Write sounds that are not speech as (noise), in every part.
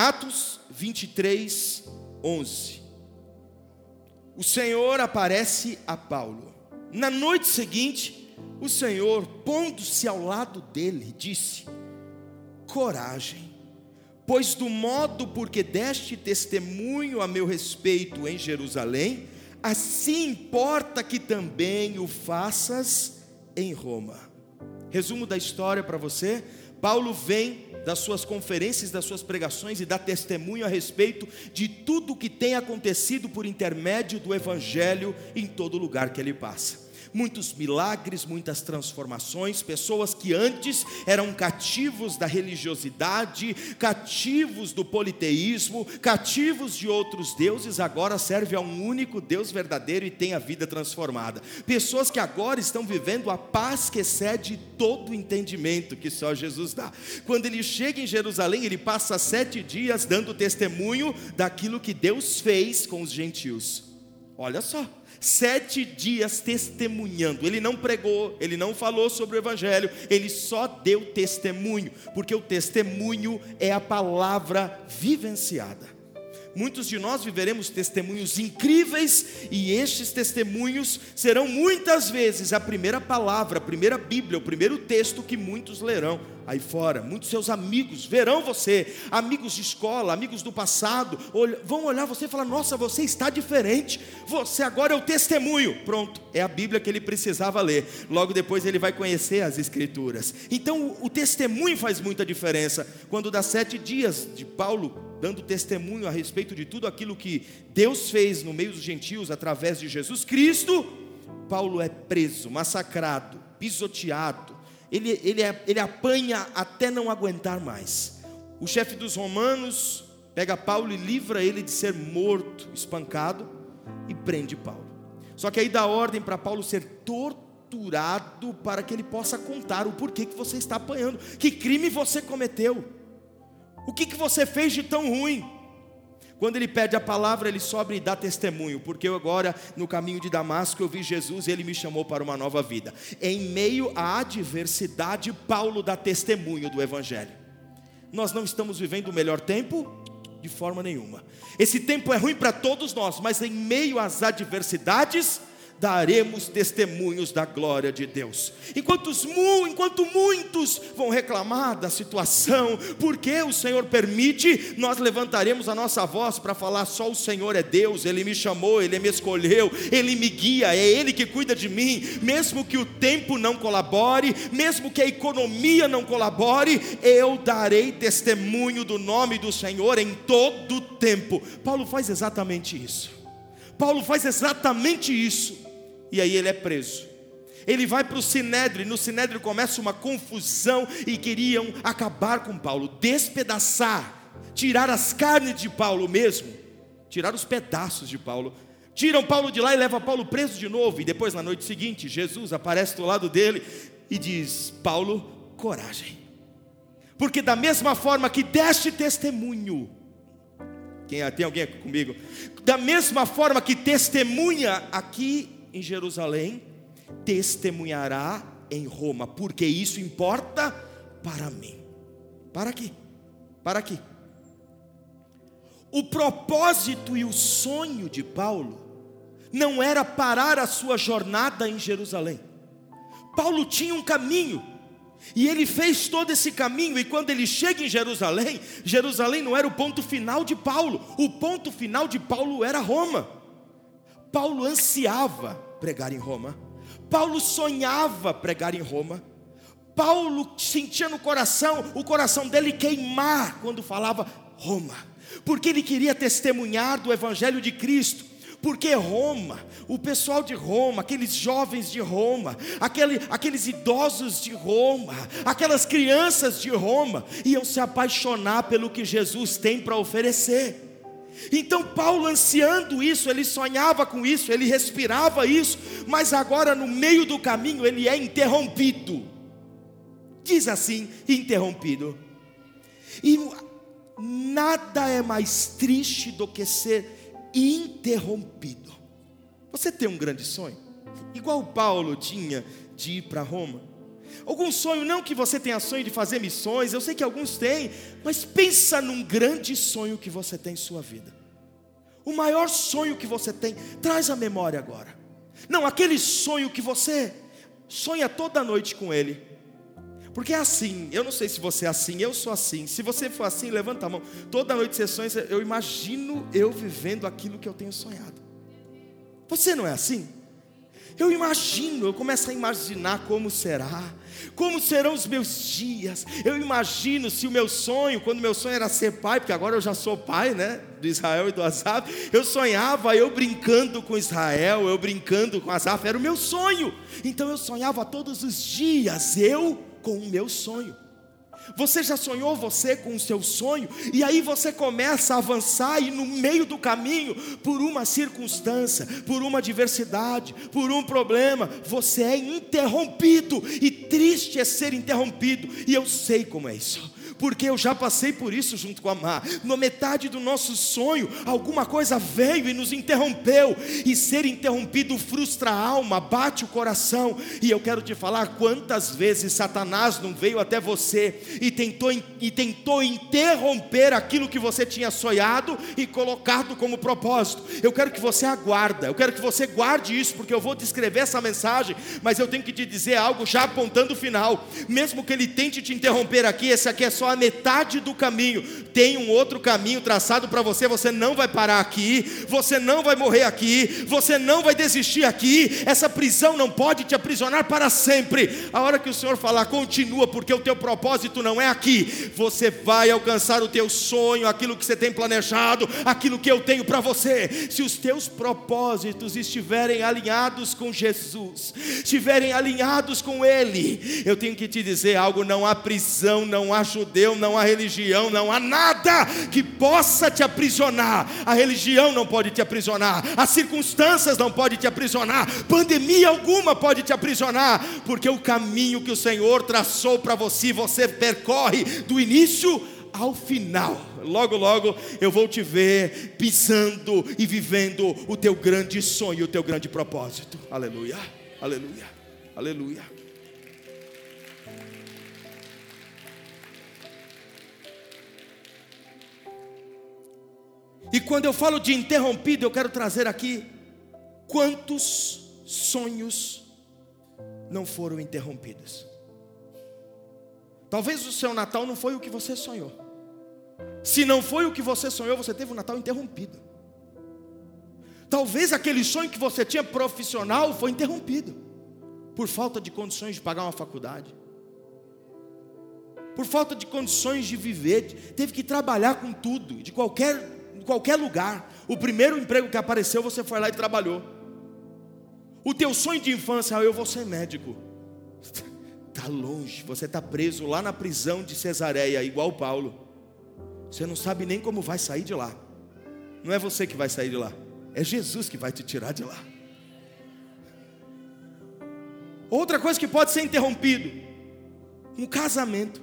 Atos 23, 11. O Senhor aparece a Paulo. Na noite seguinte, o Senhor, pondo-se ao lado dele, disse: Coragem, pois do modo porque deste testemunho a meu respeito em Jerusalém, assim importa que também o faças em Roma. Resumo da história para você: Paulo vem das suas conferências, das suas pregações e dá testemunho a respeito de tudo o que tem acontecido por intermédio do Evangelho em todo lugar que ele passa muitos milagres, muitas transformações, pessoas que antes eram cativos da religiosidade, cativos do politeísmo, cativos de outros deuses, agora servem a um único Deus verdadeiro e têm a vida transformada. Pessoas que agora estão vivendo a paz que excede todo o entendimento que só Jesus dá. Quando ele chega em Jerusalém, ele passa sete dias dando testemunho daquilo que Deus fez com os gentios. Olha só sete dias testemunhando. Ele não pregou, ele não falou sobre o Evangelho, ele só deu testemunho, porque o testemunho é a palavra vivenciada. Muitos de nós viveremos testemunhos incríveis, e estes testemunhos serão muitas vezes a primeira palavra, a primeira Bíblia, o primeiro texto que muitos lerão aí fora. Muitos seus amigos verão você, amigos de escola, amigos do passado, vão olhar você e falar: Nossa, você está diferente, você agora é o testemunho. Pronto, é a Bíblia que ele precisava ler. Logo depois ele vai conhecer as Escrituras. Então o testemunho faz muita diferença. Quando dá sete dias de Paulo dando testemunho a respeito de tudo aquilo que Deus fez no meio dos gentios através de Jesus Cristo, Paulo é preso, massacrado, pisoteado, ele, ele, é, ele apanha até não aguentar mais. O chefe dos romanos pega Paulo e livra ele de ser morto, espancado, e prende Paulo. Só que aí dá ordem para Paulo ser torturado para que ele possa contar o porquê que você está apanhando, que crime você cometeu, o que, que você fez de tão ruim. Quando ele pede a palavra, ele sobe e dá testemunho, porque eu agora, no caminho de Damasco, eu vi Jesus e ele me chamou para uma nova vida. Em meio à adversidade, Paulo dá testemunho do Evangelho. Nós não estamos vivendo o melhor tempo? De forma nenhuma. Esse tempo é ruim para todos nós, mas em meio às adversidades, daremos testemunhos da glória de Deus. Enquanto, enquanto muitos vão reclamar da situação, porque o Senhor permite, nós levantaremos a nossa voz para falar: só o Senhor é Deus, Ele me chamou, Ele me escolheu, Ele me guia, é Ele que cuida de mim, mesmo que o tempo não colabore, mesmo que a economia não colabore, eu darei testemunho do nome do Senhor em todo o tempo. Paulo faz exatamente isso. Paulo faz exatamente isso. E aí ele é preso. Ele vai para o Sinédrio, e no Sinédrio começa uma confusão e queriam acabar com Paulo, despedaçar, tirar as carnes de Paulo mesmo, tirar os pedaços de Paulo. Tiram Paulo de lá e levam Paulo preso de novo. E depois, na noite seguinte, Jesus aparece do lado dele e diz: Paulo, coragem, porque da mesma forma que deste testemunho, quem, tem alguém aqui comigo? Da mesma forma que testemunha aqui em Jerusalém, testemunhará em Roma, porque isso importa para mim. Para aqui, para aqui. O propósito e o sonho de Paulo não era parar a sua jornada em Jerusalém. Paulo tinha um caminho, e ele fez todo esse caminho, e quando ele chega em Jerusalém, Jerusalém não era o ponto final de Paulo, o ponto final de Paulo era Roma. Paulo ansiava pregar em Roma. Paulo sonhava pregar em Roma. Paulo sentia no coração, o coração dele queimar quando falava Roma, porque ele queria testemunhar do Evangelho de Cristo. Porque Roma, o pessoal de Roma, aqueles jovens de Roma, aquele, aqueles idosos de Roma, aquelas crianças de Roma, iam se apaixonar pelo que Jesus tem para oferecer. Então, Paulo, ansiando isso, ele sonhava com isso, ele respirava isso, mas agora, no meio do caminho, ele é interrompido. Diz assim: interrompido. E nada é mais triste do que ser interrompido. Você tem um grande sonho, igual Paulo tinha de ir para Roma. Algum sonho, não que você tenha sonho de fazer missões, eu sei que alguns têm, mas pensa num grande sonho que você tem em sua vida. O maior sonho que você tem, traz a memória agora. Não, aquele sonho que você sonha toda noite com ele. Porque é assim, eu não sei se você é assim, eu sou assim. Se você for assim, levanta a mão. Toda noite você sonha, eu imagino eu vivendo aquilo que eu tenho sonhado. Você não é assim? Eu imagino, eu começo a imaginar como será, como serão os meus dias. Eu imagino se o meu sonho, quando meu sonho era ser pai, porque agora eu já sou pai, né, do Israel e do Azaf, eu sonhava eu brincando com Israel, eu brincando com Azaf, era o meu sonho. Então eu sonhava todos os dias, eu com o meu sonho. Você já sonhou você com o seu sonho? E aí você começa a avançar e no meio do caminho, por uma circunstância, por uma adversidade, por um problema, você é interrompido e triste é ser interrompido. E eu sei como é isso porque eu já passei por isso junto com a Mar. Na metade do nosso sonho, alguma coisa veio e nos interrompeu, e ser interrompido frustra a alma, bate o coração. E eu quero te falar quantas vezes Satanás não veio até você e tentou, e tentou interromper aquilo que você tinha sonhado e colocado como propósito. Eu quero que você aguarda, eu quero que você guarde isso, porque eu vou descrever essa mensagem, mas eu tenho que te dizer algo já apontando o final. Mesmo que ele tente te interromper aqui, esse aqui é só a metade do caminho. Tem um outro caminho traçado para você, você não vai parar aqui, você não vai morrer aqui, você não vai desistir aqui. Essa prisão não pode te aprisionar para sempre. A hora que o Senhor falar, continua, porque o teu propósito não é aqui. Você vai alcançar o teu sonho, aquilo que você tem planejado, aquilo que eu tenho para você. Se os teus propósitos estiverem alinhados com Jesus, estiverem alinhados com Ele, eu tenho que te dizer algo: não há prisão, não há judeu judeu, não há religião, não há nada que possa te aprisionar. A religião não pode te aprisionar, as circunstâncias não podem te aprisionar, pandemia alguma pode te aprisionar, porque o caminho que o Senhor traçou para você, você percorre do início ao final. Logo, logo eu vou te ver pisando e vivendo o teu grande sonho, o teu grande propósito. Aleluia, aleluia, aleluia. E quando eu falo de interrompido, eu quero trazer aqui quantos sonhos não foram interrompidos. Talvez o seu Natal não foi o que você sonhou. Se não foi o que você sonhou, você teve o Natal interrompido. Talvez aquele sonho que você tinha profissional foi interrompido por falta de condições de pagar uma faculdade. Por falta de condições de viver, teve que trabalhar com tudo, de qualquer qualquer lugar. O primeiro emprego que apareceu, você foi lá e trabalhou. O teu sonho de infância, ah, eu vou ser médico. Está (laughs) longe, você está preso lá na prisão de Cesareia, igual Paulo. Você não sabe nem como vai sair de lá. Não é você que vai sair de lá, é Jesus que vai te tirar de lá. Outra coisa que pode ser interrompido: um casamento.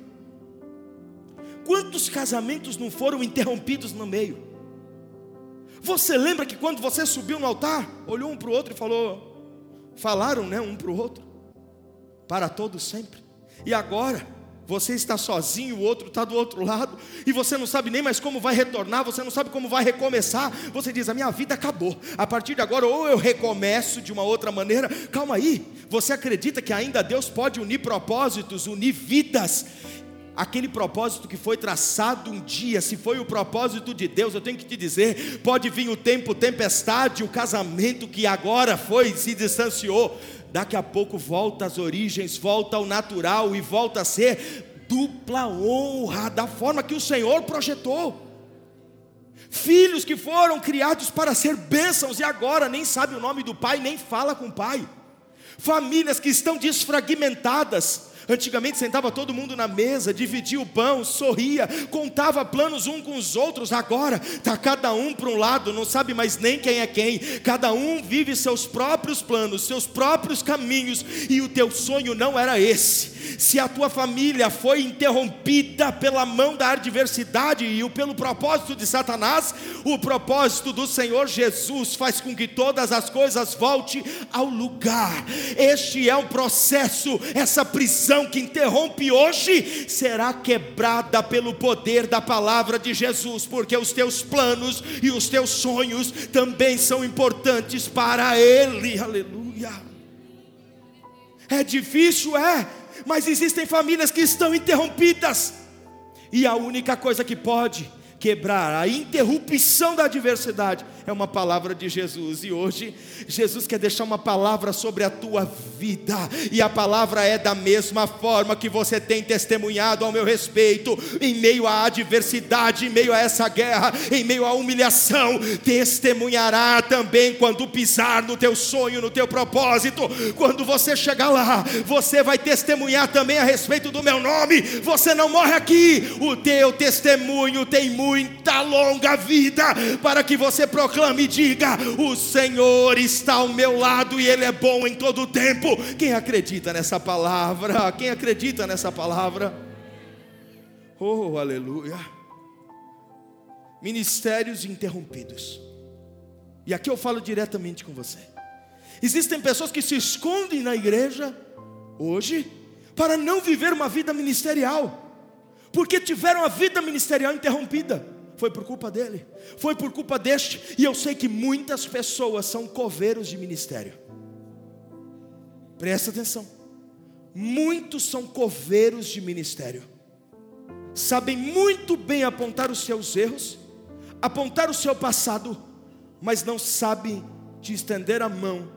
Quantos casamentos não foram interrompidos no meio? Você lembra que quando você subiu no altar, olhou um para o outro e falou, falaram, né, um para o outro, para todos sempre. E agora você está sozinho, o outro está do outro lado, e você não sabe nem mais como vai retornar, você não sabe como vai recomeçar. Você diz: A minha vida acabou. A partir de agora, ou eu recomeço de uma outra maneira. Calma aí, você acredita que ainda Deus pode unir propósitos, unir vidas? Aquele propósito que foi traçado um dia, se foi o propósito de Deus, eu tenho que te dizer: pode vir o tempo, tempestade, o casamento que agora foi, se distanciou, daqui a pouco volta às origens, volta ao natural e volta a ser dupla honra, da forma que o Senhor projetou. Filhos que foram criados para ser bênçãos e agora nem sabe o nome do pai, nem fala com o pai. Famílias que estão desfragmentadas, Antigamente sentava todo mundo na mesa, dividia o pão, sorria, contava planos um com os outros. Agora está cada um para um lado, não sabe mais nem quem é quem. Cada um vive seus próprios planos, seus próprios caminhos, e o teu sonho não era esse. Se a tua família foi interrompida pela mão da adversidade e pelo propósito de Satanás, o propósito do Senhor Jesus faz com que todas as coisas voltem ao lugar. Este é um processo, essa prisão que interrompe hoje será quebrada pelo poder da palavra de Jesus, porque os teus planos e os teus sonhos também são importantes para Ele. Aleluia. É difícil, é, mas existem famílias que estão interrompidas, e a única coisa que pode quebrar. A interrupção da adversidade é uma palavra de Jesus. E hoje, Jesus quer deixar uma palavra sobre a tua vida, e a palavra é da mesma forma que você tem testemunhado ao meu respeito, em meio à adversidade, em meio a essa guerra, em meio à humilhação, testemunhará também quando pisar no teu sonho, no teu propósito, quando você chegar lá, você vai testemunhar também a respeito do meu nome. Você não morre aqui, o teu testemunho tem muita longa vida para que você proclame e diga: O Senhor está ao meu lado e Ele é bom em todo o tempo. Quem acredita nessa palavra? Quem acredita nessa palavra? Oh, aleluia. Ministérios interrompidos. E aqui eu falo diretamente com você. Existem pessoas que se escondem na igreja hoje para não viver uma vida ministerial, porque tiveram a vida ministerial interrompida foi por culpa dele, foi por culpa deste, e eu sei que muitas pessoas são coveiros de ministério. Presta atenção. Muitos são coveiros de ministério. Sabem muito bem apontar os seus erros, apontar o seu passado, mas não sabem te estender a mão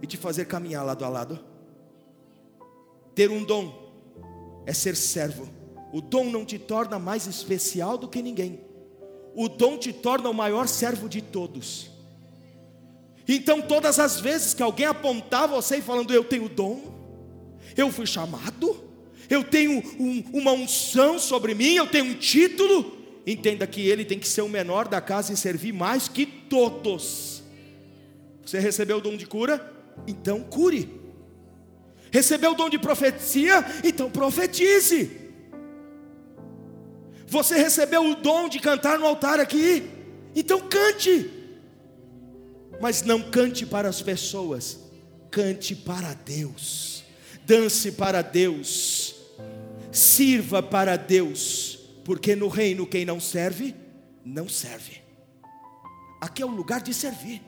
e te fazer caminhar lado a lado. Ter um dom é ser servo. O dom não te torna mais especial do que ninguém o dom te torna o maior servo de todos. Então, todas as vezes que alguém apontar você e falando, eu tenho dom, eu fui chamado, eu tenho um, uma unção sobre mim, eu tenho um título, entenda que ele tem que ser o menor da casa e servir mais que todos. Você recebeu o dom de cura? Então cure. Recebeu o dom de profecia? Então profetize. Você recebeu o dom de cantar no altar aqui, então cante. Mas não cante para as pessoas, cante para Deus. Dance para Deus. Sirva para Deus, porque no reino quem não serve, não serve. Aqui é o lugar de servir.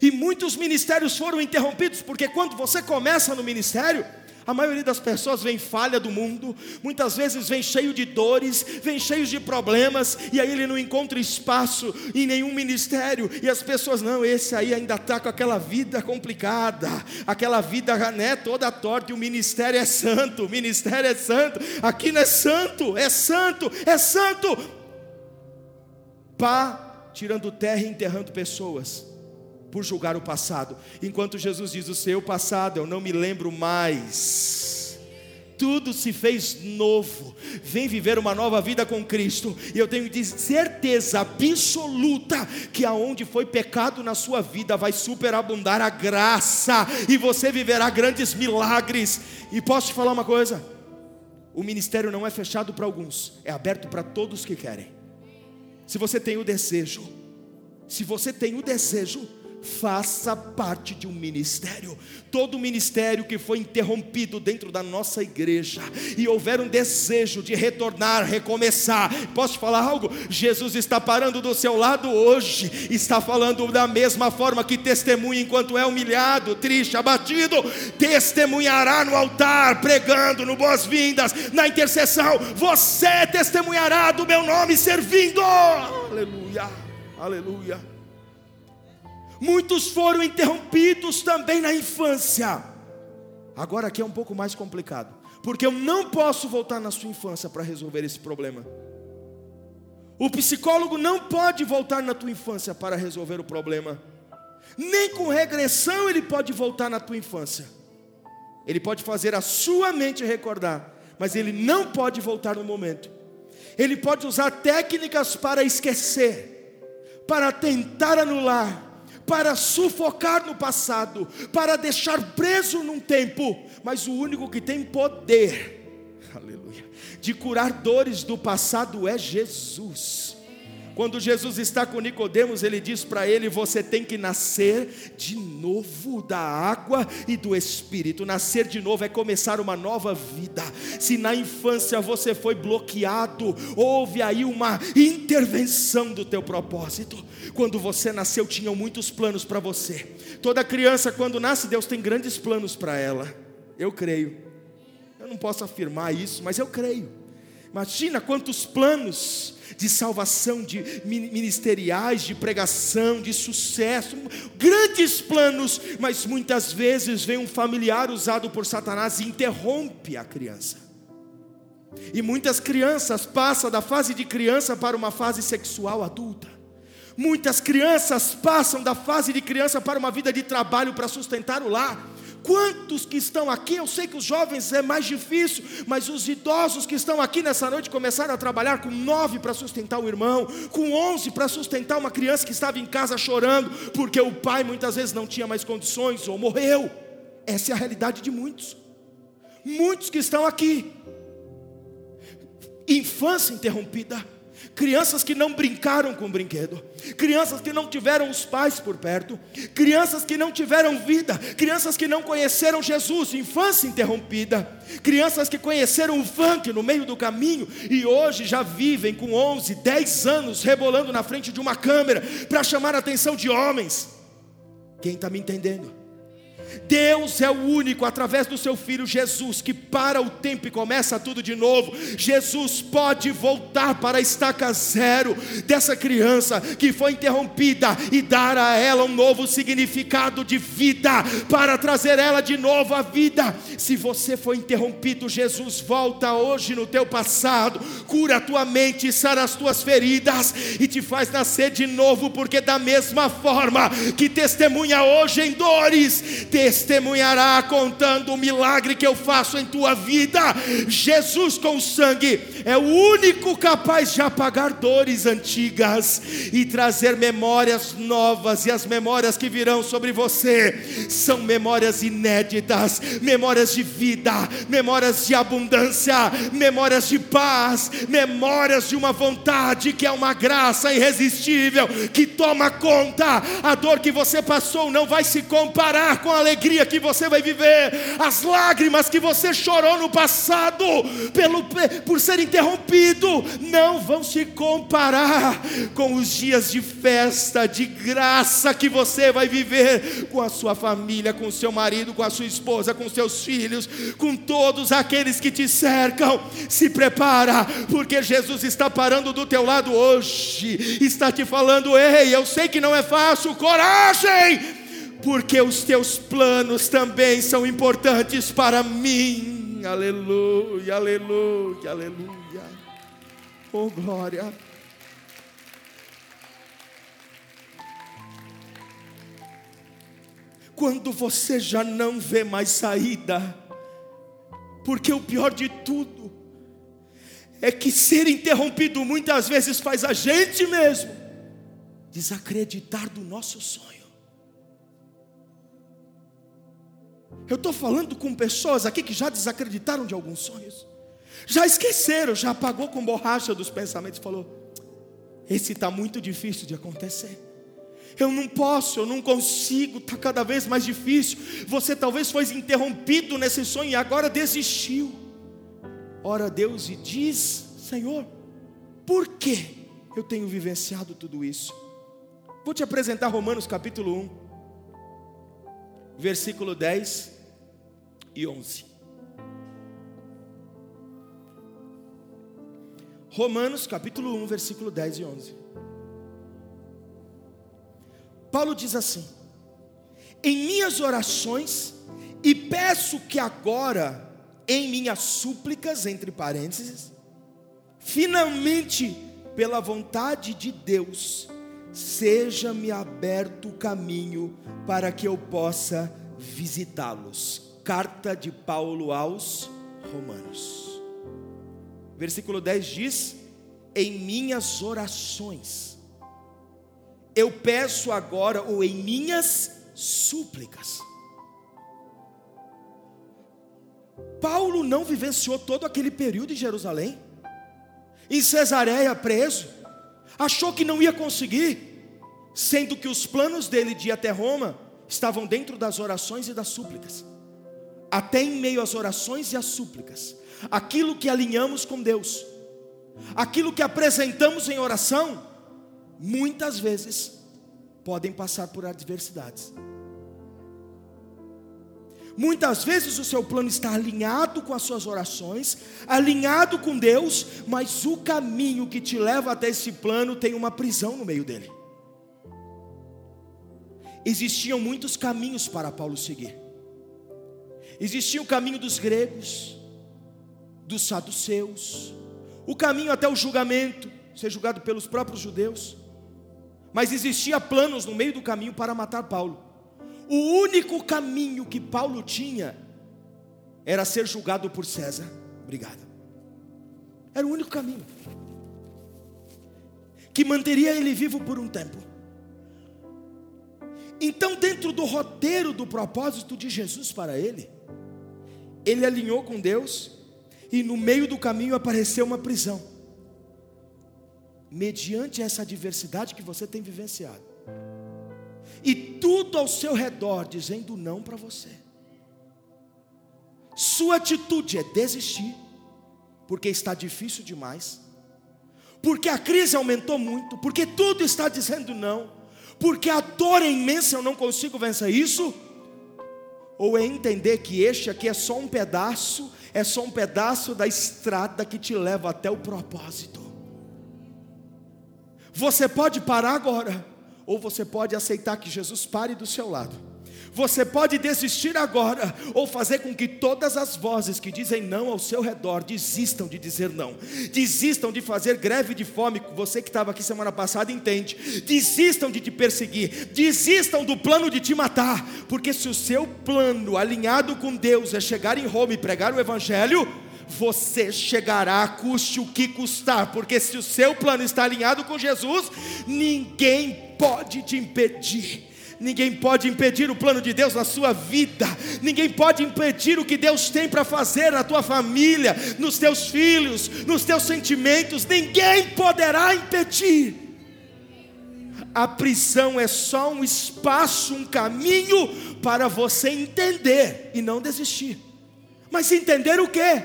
E muitos ministérios foram interrompidos, porque quando você começa no ministério, a maioria das pessoas vem falha do mundo, muitas vezes vem cheio de dores, vem cheio de problemas, e aí ele não encontra espaço em nenhum ministério, e as pessoas, não, esse aí ainda está com aquela vida complicada, aquela vida né, toda torta, e o ministério é santo, o ministério é santo, aqui não é santo, é santo, é santo. Pá, tirando terra e enterrando pessoas por julgar o passado, enquanto Jesus diz: O seu passado eu não me lembro mais. Tudo se fez novo. Vem viver uma nova vida com Cristo. E eu tenho certeza absoluta que aonde foi pecado na sua vida vai superabundar a graça e você viverá grandes milagres. E posso te falar uma coisa? O ministério não é fechado para alguns, é aberto para todos que querem. Se você tem o desejo, se você tem o desejo, faça parte de um ministério. Todo ministério que foi interrompido dentro da nossa igreja e houver um desejo de retornar, recomeçar. Posso falar algo? Jesus está parando do seu lado hoje, está falando da mesma forma que testemunha enquanto é humilhado, triste, abatido, testemunhará no altar, pregando no boas-vindas, na intercessão. Você testemunhará do meu nome servindo. Aleluia. Aleluia. Muitos foram interrompidos também na infância. Agora aqui é um pouco mais complicado, porque eu não posso voltar na sua infância para resolver esse problema. O psicólogo não pode voltar na tua infância para resolver o problema. Nem com regressão ele pode voltar na tua infância. Ele pode fazer a sua mente recordar, mas ele não pode voltar no momento. Ele pode usar técnicas para esquecer, para tentar anular, para sufocar no passado, para deixar preso num tempo, mas o único que tem poder, (laughs) aleluia, de curar dores do passado é Jesus. Quando Jesus está com Nicodemos, ele diz para ele: você tem que nascer de novo da água e do espírito. Nascer de novo é começar uma nova vida. Se na infância você foi bloqueado, houve aí uma intervenção do teu propósito. Quando você nasceu, tinham muitos planos para você. Toda criança quando nasce, Deus tem grandes planos para ela. Eu creio. Eu não posso afirmar isso, mas eu creio. Imagina quantos planos de salvação, de ministeriais, de pregação, de sucesso, grandes planos, mas muitas vezes vem um familiar usado por Satanás e interrompe a criança. E muitas crianças passam da fase de criança para uma fase sexual adulta. Muitas crianças passam da fase de criança para uma vida de trabalho para sustentar o lar. Quantos que estão aqui? Eu sei que os jovens é mais difícil, mas os idosos que estão aqui nessa noite começaram a trabalhar com nove para sustentar o irmão, com onze para sustentar uma criança que estava em casa chorando, porque o pai muitas vezes não tinha mais condições ou morreu. Essa é a realidade de muitos. Muitos que estão aqui. Infância interrompida crianças que não brincaram com brinquedo, crianças que não tiveram os pais por perto, crianças que não tiveram vida, crianças que não conheceram Jesus, infância interrompida, crianças que conheceram o funk no meio do caminho e hoje já vivem com 11, 10 anos rebolando na frente de uma câmera para chamar a atenção de homens. Quem está me entendendo? Deus é o único, através do seu filho Jesus, que para o tempo e começa tudo de novo. Jesus pode voltar para a estaca zero dessa criança que foi interrompida e dar a ela um novo significado de vida, para trazer ela de novo à vida. Se você foi interrompido, Jesus volta hoje no teu passado, cura a tua mente, sara as tuas feridas e te faz nascer de novo, porque da mesma forma que testemunha hoje em dores, testemunhará contando o milagre que eu faço em tua vida. Jesus com sangue é o único capaz de apagar dores antigas e trazer memórias novas, e as memórias que virão sobre você são memórias inéditas, memórias de vida, memórias de abundância, memórias de paz, memórias de uma vontade que é uma graça irresistível que toma conta. A dor que você passou não vai se comparar com a alegria que você vai viver, as lágrimas que você chorou no passado, pelo, por ser interrompido, não vão se comparar com os dias de festa, de graça que você vai viver com a sua família, com o seu marido, com a sua esposa, com seus filhos, com todos aqueles que te cercam. Se prepara, porque Jesus está parando do teu lado hoje, está te falando: ei, eu sei que não é fácil, coragem! porque os teus planos também são importantes para mim. Aleluia, aleluia, aleluia. Oh glória. Quando você já não vê mais saída, porque o pior de tudo é que ser interrompido muitas vezes faz a gente mesmo desacreditar do nosso sonho. Eu estou falando com pessoas aqui que já desacreditaram de alguns sonhos, já esqueceram, já apagou com borracha dos pensamentos, falou: esse está muito difícil de acontecer. Eu não posso, eu não consigo, está cada vez mais difícil. Você talvez foi interrompido nesse sonho e agora desistiu. Ora a Deus e diz: Senhor, por que eu tenho vivenciado tudo isso? Vou te apresentar Romanos capítulo 1 versículo 10 e 11. Romanos capítulo 1, versículo 10 e 11. Paulo diz assim: Em minhas orações, e peço que agora, em minhas súplicas, entre parênteses, finalmente, pela vontade de Deus, seja-me aberto o caminho para que eu possa visitá-los. Carta de Paulo aos Romanos. Versículo 10 diz: Em minhas orações, eu peço agora, ou em minhas súplicas. Paulo não vivenciou todo aquele período em Jerusalém, em Cesareia preso achou que não ia conseguir, sendo que os planos dele de ir até Roma estavam dentro das orações e das súplicas. Até em meio às orações e às súplicas, aquilo que alinhamos com Deus, aquilo que apresentamos em oração, muitas vezes podem passar por adversidades. Muitas vezes o seu plano está alinhado com as suas orações, alinhado com Deus, mas o caminho que te leva até esse plano tem uma prisão no meio dele. Existiam muitos caminhos para Paulo seguir. Existia o caminho dos gregos, dos saduceus, o caminho até o julgamento, ser julgado pelos próprios judeus. Mas existia planos no meio do caminho para matar Paulo. O único caminho que Paulo tinha era ser julgado por César. Obrigado. Era o único caminho que manteria ele vivo por um tempo. Então, dentro do roteiro do propósito de Jesus para ele, ele alinhou com Deus e no meio do caminho apareceu uma prisão. Mediante essa adversidade que você tem vivenciado e tudo ao seu redor dizendo não para você. Sua atitude é desistir, porque está difícil demais, porque a crise aumentou muito, porque tudo está dizendo não, porque a dor é imensa, eu não consigo vencer isso. Ou é entender que este aqui é só um pedaço, é só um pedaço da estrada que te leva até o propósito. Você pode parar agora ou você pode aceitar que Jesus pare do seu lado. Você pode desistir agora, ou fazer com que todas as vozes que dizem não ao seu redor desistam de dizer não, desistam de fazer greve de fome. Você que estava aqui semana passada entende. Desistam de te perseguir, desistam do plano de te matar, porque se o seu plano alinhado com Deus é chegar em Roma e pregar o Evangelho, você chegará, custe o que custar, porque se o seu plano está alinhado com Jesus, ninguém pode te impedir. Ninguém pode impedir o plano de Deus na sua vida. Ninguém pode impedir o que Deus tem para fazer na tua família, nos teus filhos, nos teus sentimentos. Ninguém poderá impedir. A prisão é só um espaço, um caminho para você entender e não desistir. Mas entender o quê?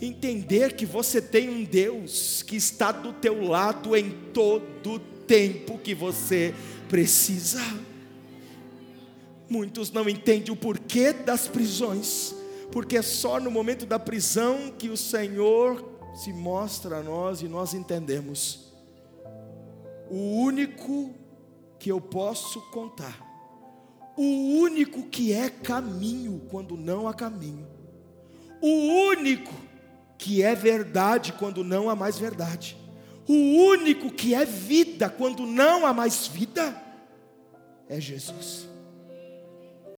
entender que você tem um Deus que está do teu lado em todo o tempo que você precisa. Muitos não entendem o porquê das prisões, porque é só no momento da prisão que o Senhor se mostra a nós e nós entendemos. O único que eu posso contar, o único que é caminho quando não há caminho, o único que é verdade quando não há mais verdade, o único que é vida quando não há mais vida, é Jesus.